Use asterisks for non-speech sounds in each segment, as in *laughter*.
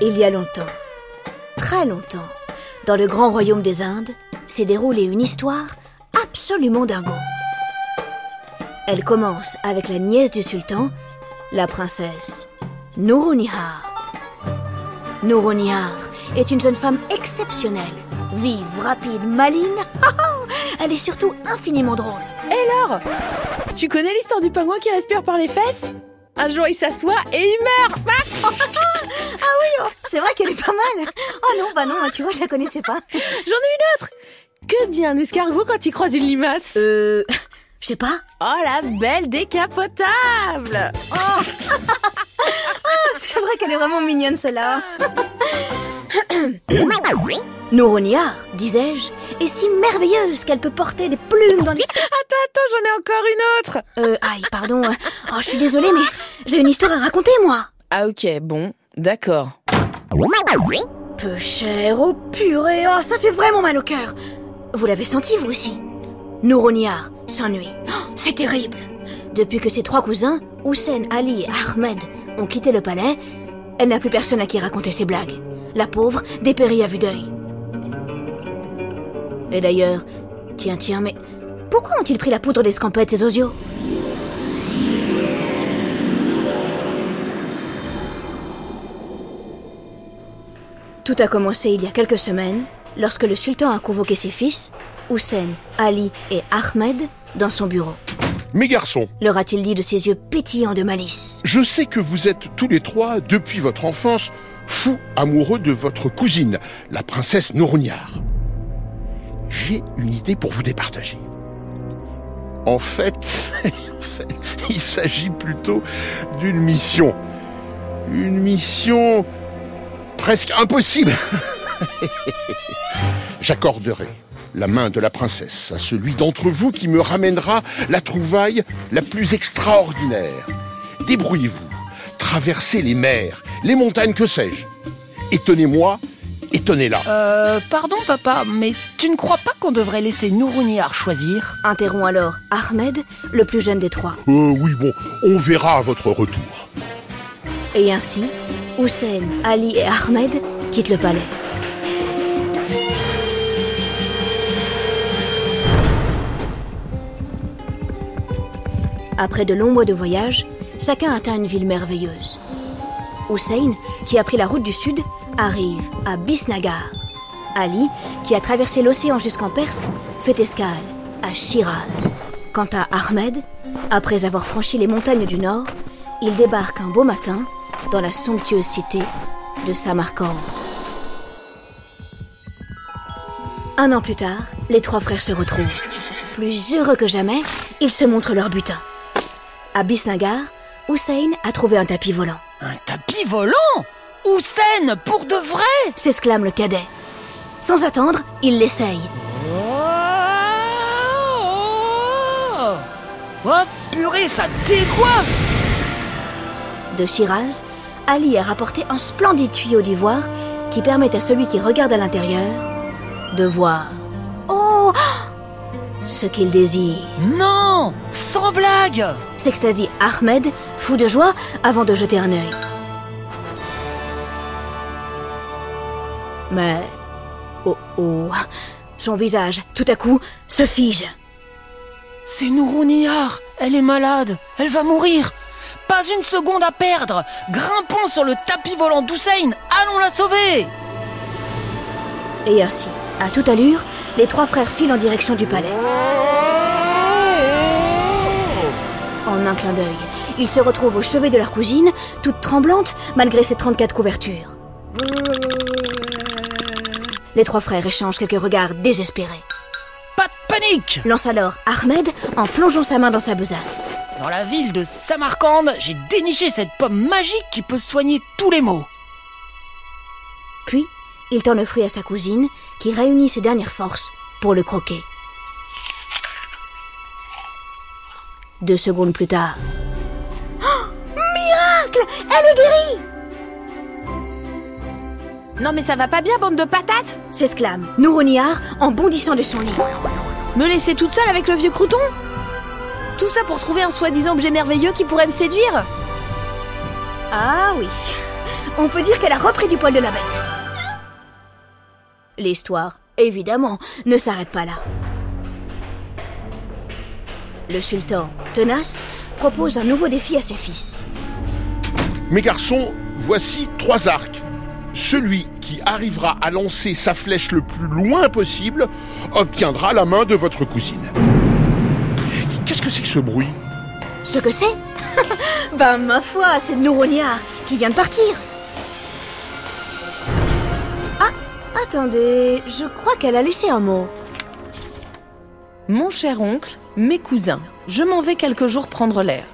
Il y a longtemps, très longtemps, dans le grand royaume des Indes, s'est déroulée une histoire absolument dingo. Elle commence avec la nièce du sultan, la princesse Nourunihar. Nourunihar est une jeune femme exceptionnelle, vive, rapide, maligne. *laughs* Elle est surtout infiniment drôle. Et alors Tu connais l'histoire du pingouin qui respire par les fesses? Un jour il s'assoit et il meurt *laughs* oui, oh, c'est vrai qu'elle est pas mal. Oh non, bah non, tu vois, je la connaissais pas. J'en ai une autre Que dit un escargot quand il croise une limace Euh, je sais pas. Oh la belle décapotable Oh, c'est vrai qu'elle est vraiment mignonne celle-là. Nouroniar, disais-je, est si merveilleuse qu'elle peut porter des plumes dans les... Attends, attends, j'en ai encore une autre Euh, aïe, pardon. Oh, je suis désolée, mais j'ai une histoire à raconter, moi. Ah ok, bon, d'accord. Peu cher, oh purée, oh, ça fait vraiment mal au cœur. Vous l'avez senti, vous aussi? Nouroniar s'ennuie. Oh, c'est terrible. Depuis que ses trois cousins, Hussein, Ali et Ahmed, ont quitté le palais, elle n'a plus personne à qui raconter ses blagues. La pauvre dépérit à vue d'œil. Et d'ailleurs, tiens, tiens, mais pourquoi ont-ils pris la poudre d'escampette, ces osios? Tout a commencé il y a quelques semaines, lorsque le sultan a convoqué ses fils, Hussein, Ali et Ahmed, dans son bureau. Mes garçons, Leur a-t-il dit de ses yeux pétillants de malice je sais que vous êtes tous les trois, depuis votre enfance, fous amoureux de votre cousine, la princesse Nourniar. J'ai une idée pour vous départager. En fait, *laughs* en fait, il s'agit plutôt d'une mission. Une mission presque impossible. *laughs* J'accorderai la main de la princesse à celui d'entre vous qui me ramènera la trouvaille la plus extraordinaire. Débrouillez-vous, traversez les mers, les montagnes, que sais-je. Étonnez-moi, étonnez-la. Euh, pardon papa, mais tu ne crois pas qu'on devrait laisser Nourouniar choisir? Interrompt alors Ahmed, le plus jeune des trois. Euh, oui, bon, on verra à votre retour. Et ainsi, Hussein, Ali et Ahmed quittent le palais. Après de longs mois de voyage, chacun atteint une ville merveilleuse. Hussein, qui a pris la route du sud, arrive à Bisnagar. Ali, qui a traversé l'océan jusqu'en Perse, fait escale à Shiraz. Quant à Ahmed, après avoir franchi les montagnes du nord, il débarque un beau matin dans la somptueuse cité de Samarcande. Un an plus tard, les trois frères se retrouvent. Plus heureux que jamais, ils se montrent leur butin. À Bisnagar, Hussein a trouvé un tapis volant. Un tapis volant? Hussein, pour de vrai? S'exclame le cadet. Sans attendre, il l'essaye. Oh, oh purée, ça décoiffe De Shiraz, Ali a rapporté un splendide tuyau d'ivoire qui permet à celui qui regarde à l'intérieur de voir. Oh Ce qu'il désire. Non Sans blague S'extasie Ahmed, fou de joie, avant de jeter un œil. Mais. Oh oh Son visage, tout à coup, se fige. C'est Nourouniar Elle est malade Elle va mourir Pas une seconde à perdre Grimpons sur le tapis volant d'Hussein Allons la sauver Et ainsi, à toute allure, les trois frères filent en direction du palais. En un clin d'œil, ils se retrouvent au chevet de leur cousine, toute tremblante malgré ses 34 couvertures. Les trois frères échangent quelques regards désespérés. Pas de panique Lance alors Ahmed en plongeant sa main dans sa besace. Dans la ville de Samarcande, j'ai déniché cette pomme magique qui peut soigner tous les maux. Puis, il tend le fruit à sa cousine, qui réunit ses dernières forces pour le croquer. Deux secondes plus tard. Oh, miracle Elle est guérie Non mais ça va pas bien, bande de patates s'exclame Nouroniar en bondissant de son lit. Me laisser toute seule avec le vieux crouton? Tout ça pour trouver un soi-disant objet merveilleux qui pourrait me séduire Ah oui, On peut dire qu'elle a repris du poil de la bête. L'histoire, évidemment, ne s'arrête pas là. Le sultan, tenace, propose un nouveau défi à ses fils. Mes garçons, voici trois arcs. Celui qui arrivera à lancer sa flèche le plus loin possible obtiendra la main de votre cousine. Qu'est-ce que c'est que ce bruit Ce que c'est *laughs* Ben, ma foi, c'est Nouronia qui vient de partir. Ah, attendez, je crois qu'elle a laissé un mot. Mon cher oncle, mes cousins, je m'en vais quelques jours prendre l'air.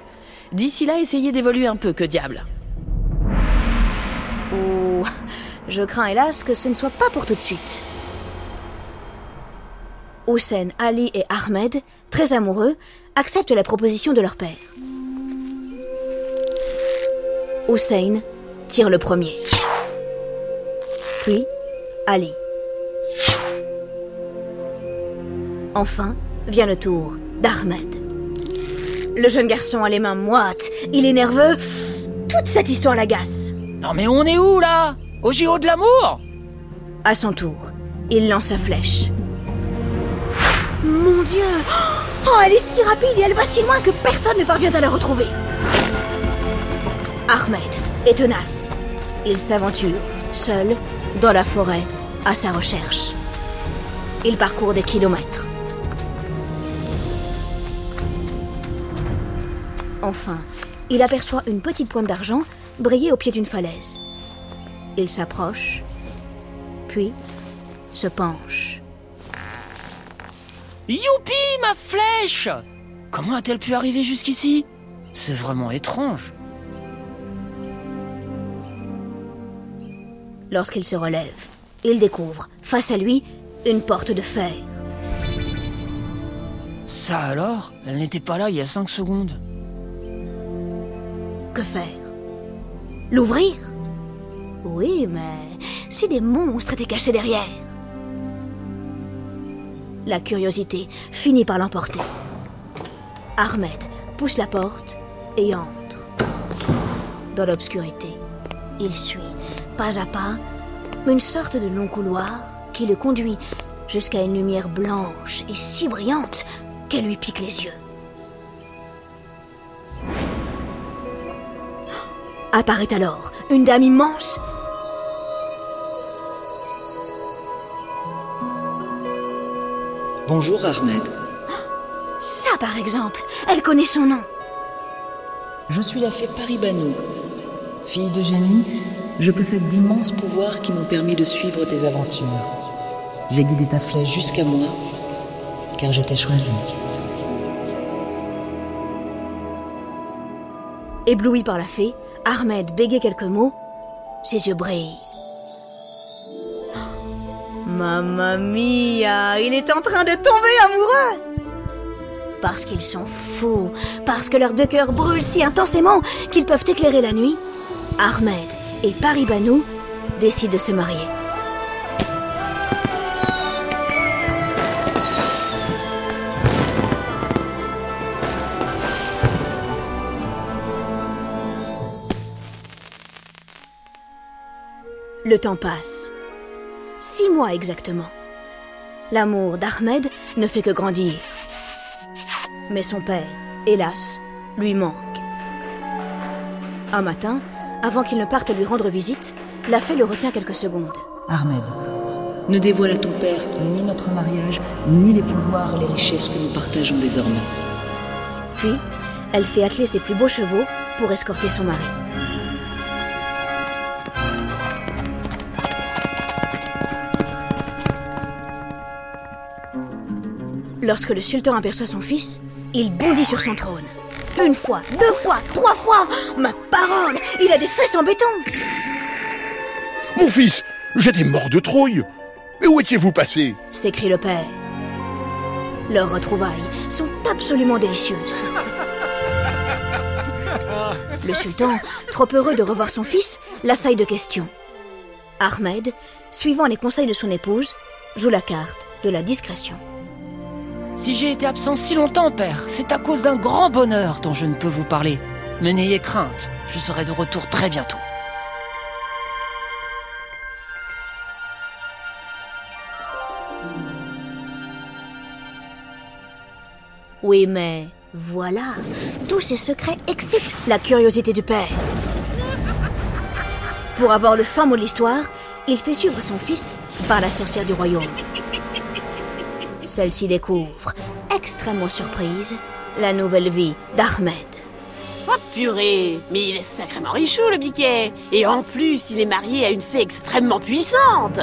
D'ici là, essayez d'évoluer un peu, que diable. Oh, je crains hélas que ce ne soit pas pour tout de suite. Hussein, Ali et Ahmed, très amoureux, acceptent la proposition de leur père. Hussein tire le premier. Puis Ali. Enfin vient le tour d'Ahmed. Le jeune garçon a les mains moites, il est nerveux. Toute cette histoire l'agace. Non mais on est où là? Au JO de l'amour? À son tour, il lance sa flèche. Mon Dieu Oh, elle est si rapide et elle va si loin que personne ne parvient à la retrouver. Ahmed est tenace. Il s'aventure, seul, dans la forêt, à sa recherche. Il parcourt des kilomètres. Enfin, il aperçoit une petite pointe d'argent briller au pied d'une falaise. Il s'approche, puis se penche. Youpi, ma flèche Comment a-t-elle pu arriver jusqu'ici? C'est vraiment étrange. Lorsqu'il se relève, il découvre, face à lui, une porte de fer. Ça alors Elle n'était pas là il y a cinq secondes. Que faire? L'ouvrir? Oui, mais si des monstres étaient cachés derrière? La curiosité finit par l'emporter. Ahmed pousse la porte et entre. Dans l'obscurité, il suit, pas à pas, une sorte de long couloir qui le conduit jusqu'à une lumière blanche et si brillante qu'elle lui pique les yeux. Apparaît alors une dame immense. Bonjour Ahmed. Ça, par exemple, elle connaît son nom. Je suis la fée Paribanou. Fille de génie, je possède d'immenses pouvoirs qui m'ont permis de suivre tes aventures. J'ai guidé ta flèche jusqu'à moi, car je t'ai choisi. Ébloui par la fée, Ahmed bégaye quelques mots. Ses yeux brillent. Mamma mia, il est en train de tomber amoureux Parce qu'ils sont fous, parce que leurs deux cœurs brûlent si intensément qu'ils peuvent éclairer la nuit, Ahmed et Paribanou décident de se marier. Le temps passe. Six mois exactement. L'amour d'Ahmed ne fait que grandir. Mais son père, hélas, lui manque. Un matin, avant qu'il ne parte lui rendre visite, la fée le retient quelques secondes. Ahmed, ne dévoile à ton père ni notre mariage, ni les pouvoirs et les richesses que nous partageons désormais. Puis, elle fait atteler ses plus beaux chevaux pour escorter son mari. Lorsque le sultan aperçoit son fils, il bondit sur son trône. Une fois, deux fois, trois fois Ma parole Il a des fesses en béton Mon fils, j'étais mort de trouille. Mais où étiez-vous passé? S'écrie le père. Leurs retrouvailles sont absolument délicieuses. Le sultan, trop heureux de revoir son fils, l'assaille de questions. Ahmed, suivant les conseils de son épouse, joue la carte de la discrétion. Si j'ai été absent si longtemps, père, c'est à cause d'un grand bonheur dont je ne peux vous parler. Mais n'ayez crainte, je serai de retour très bientôt. Oui, mais voilà, tous ces secrets excitent la curiosité du père. Pour avoir le fin mot de l'histoire, il fait suivre son fils par la sorcière du royaume. Celle-ci découvre, extrêmement surprise, la nouvelle vie d'Ahmed. Oh purée Mais il est sacrément richou le biquet Et en plus, il est marié à une fée extrêmement puissante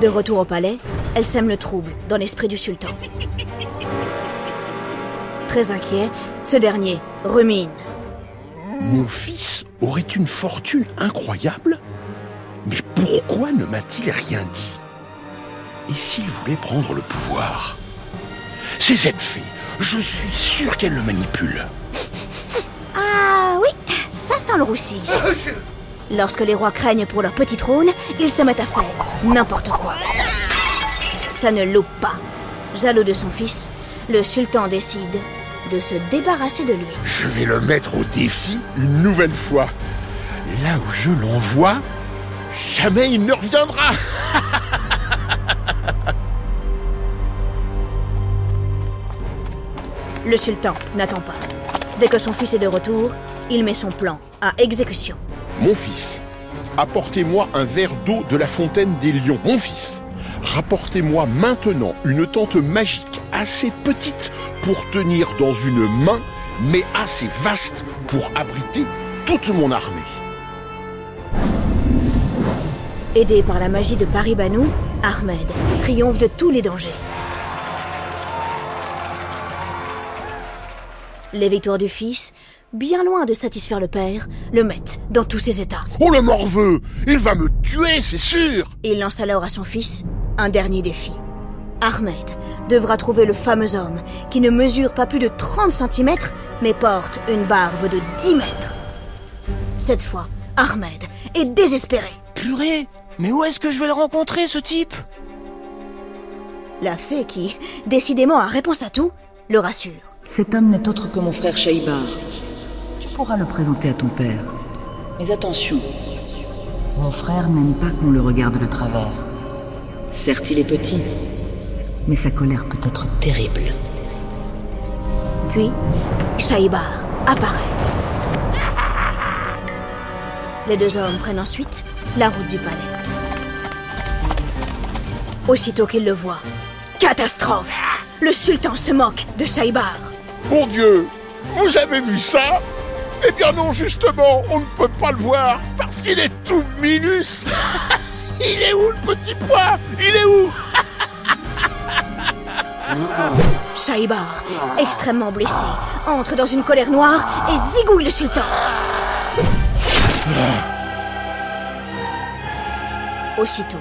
De retour au palais, elle sème le trouble dans l'esprit du sultan. Très inquiet, ce dernier rumine. Mon fils aurait une fortune incroyable Mais pourquoi ne m'a-t-il rien dit? Et s'il voulait prendre le pouvoir? C'est cette fée, je suis sûr qu'elle le manipule. Ah oui, ça sent le roussi. Lorsque les rois craignent pour leur petit trône, ils se mettent à faire n'importe quoi. Ça ne loupe pas. Jaloux de son fils, le sultan décide de se débarrasser de lui. Je vais le mettre au défi une nouvelle fois. Là où je l'envoie, jamais il ne reviendra. Le sultan n'attend pas. Dès que son fils est de retour, il met son plan à exécution. Mon fils, apportez-moi un verre d'eau de la fontaine des lions. Mon fils, rapportez-moi maintenant une tente magique assez petite pour tenir dans une main, mais assez vaste pour abriter toute mon armée. Aidé par la magie de Paribanou, Ahmed triomphe de tous les dangers. Les victoires du fils, bien loin de satisfaire le père, le mettent dans tous ses états. Oh le morveux Il va me tuer, c'est sûr Il lance alors à son fils un dernier défi. Ahmed devra trouver le fameux homme qui ne mesure pas plus de 30 cm mais porte une barbe de 10 mètres. Cette fois, Ahmed est désespéré. Purée Mais où est-ce que je vais le rencontrer, ce type? La fée qui, décidément a réponse à tout, le rassure. Cet homme n'est autre que mon frère Shaïbar. Tu pourras le présenter à ton père. Mais attention, mon frère n'aime pas qu'on le regarde de travers. Certes, il est petit, mais sa colère peut être terrible. Puis, Shaïbar apparaît. Les deux hommes prennent ensuite la route du palais. Aussitôt qu'ils le voient, catastrophe. Le sultan se moque de Shaïbar. Mon Dieu Vous avez vu ça? Eh bien non, justement, on ne peut pas le voir parce qu'il est tout minus. *laughs* Il est où le petit pois? Il est où? *laughs* Shaïbar, extrêmement blessé, entre dans une colère noire et zigouille le sultan. Aussitôt,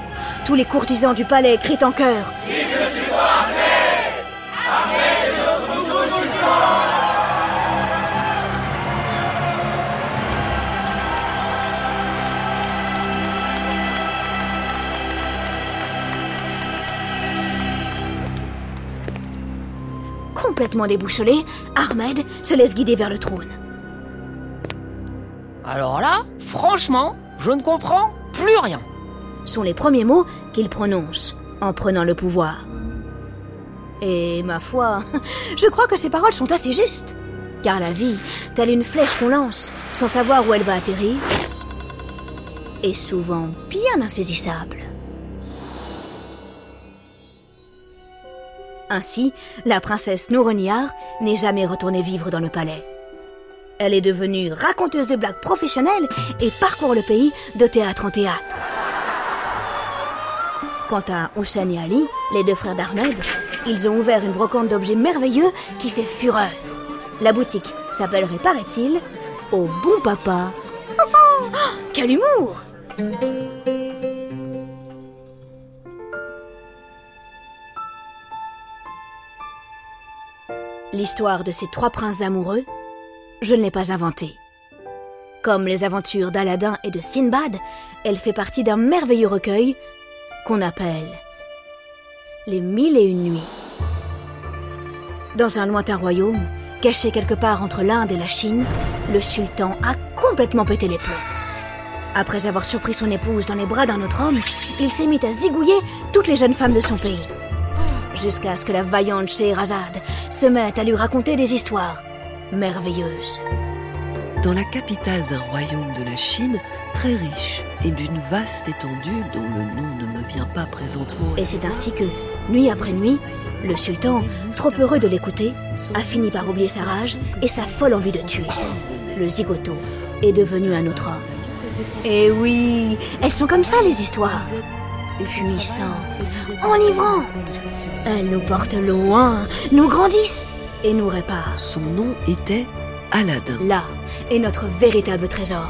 tous les courtisans du palais crient en chœur. Complètement déboussolé, Ahmed se laisse guider vers le trône. Alors là, franchement, je ne comprends plus rien. Sont les premiers mots qu'il prononce en prenant le pouvoir. Et ma foi, *laughs* je crois que ces paroles sont assez justes. Car la vie, telle une flèche qu'on lance sans savoir où elle va atterrir, est souvent bien insaisissable. Ainsi, la princesse Nouroniar n'est jamais retournée vivre dans le palais. Elle est devenue raconteuse de blagues professionnelle et parcourt le pays de théâtre en théâtre. Quant à Hussein et Ali, les deux frères d'Ahmed, ils ont ouvert une brocante d'objets merveilleux qui fait fureur. La boutique s'appellerait, paraît-il, Au Bon Papa. Oh, oh, quel humour L'histoire de ces trois princes amoureux, je ne l'ai pas inventée. Comme les aventures d'Aladin et de Sinbad, elle fait partie d'un merveilleux recueil qu'on appelle Les Mille et Une Nuits. Dans un lointain royaume, caché quelque part entre l'Inde et la Chine, le sultan a complètement pété les plombs. Après avoir surpris son épouse dans les bras d'un autre homme, il s'est mis à zigouiller toutes les jeunes femmes de son pays. jusqu'à ce que la vaillante Scheherazade se mette à lui raconter des histoires merveilleuses. Dans la capitale d'un royaume de la Chine, très riche et d'une vaste étendue dont le nom ne me vient pas présentement. Et c'est ainsi que, nuit après nuit, le sultan, trop heureux de l'écouter, a fini par oublier sa rage et sa folle envie de tuer. Le zigoto est devenu un autre homme. Et oui, elles sont comme ça les histoires. Puissantes, enivrantes. Elles nous portent loin, nous grandissent et nous réparent. Son nom était Là est notre véritable trésor.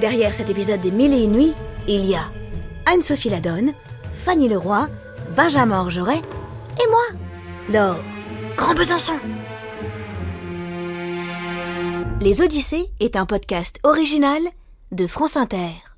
Derrière cet épisode des Mille et une nuits, il y a Anne-Sophie Ladonne, Fanny Leroy, Benjamin Orgeret et moi, Laure Grand Besançon. Les Odyssées est un podcast original de France Inter.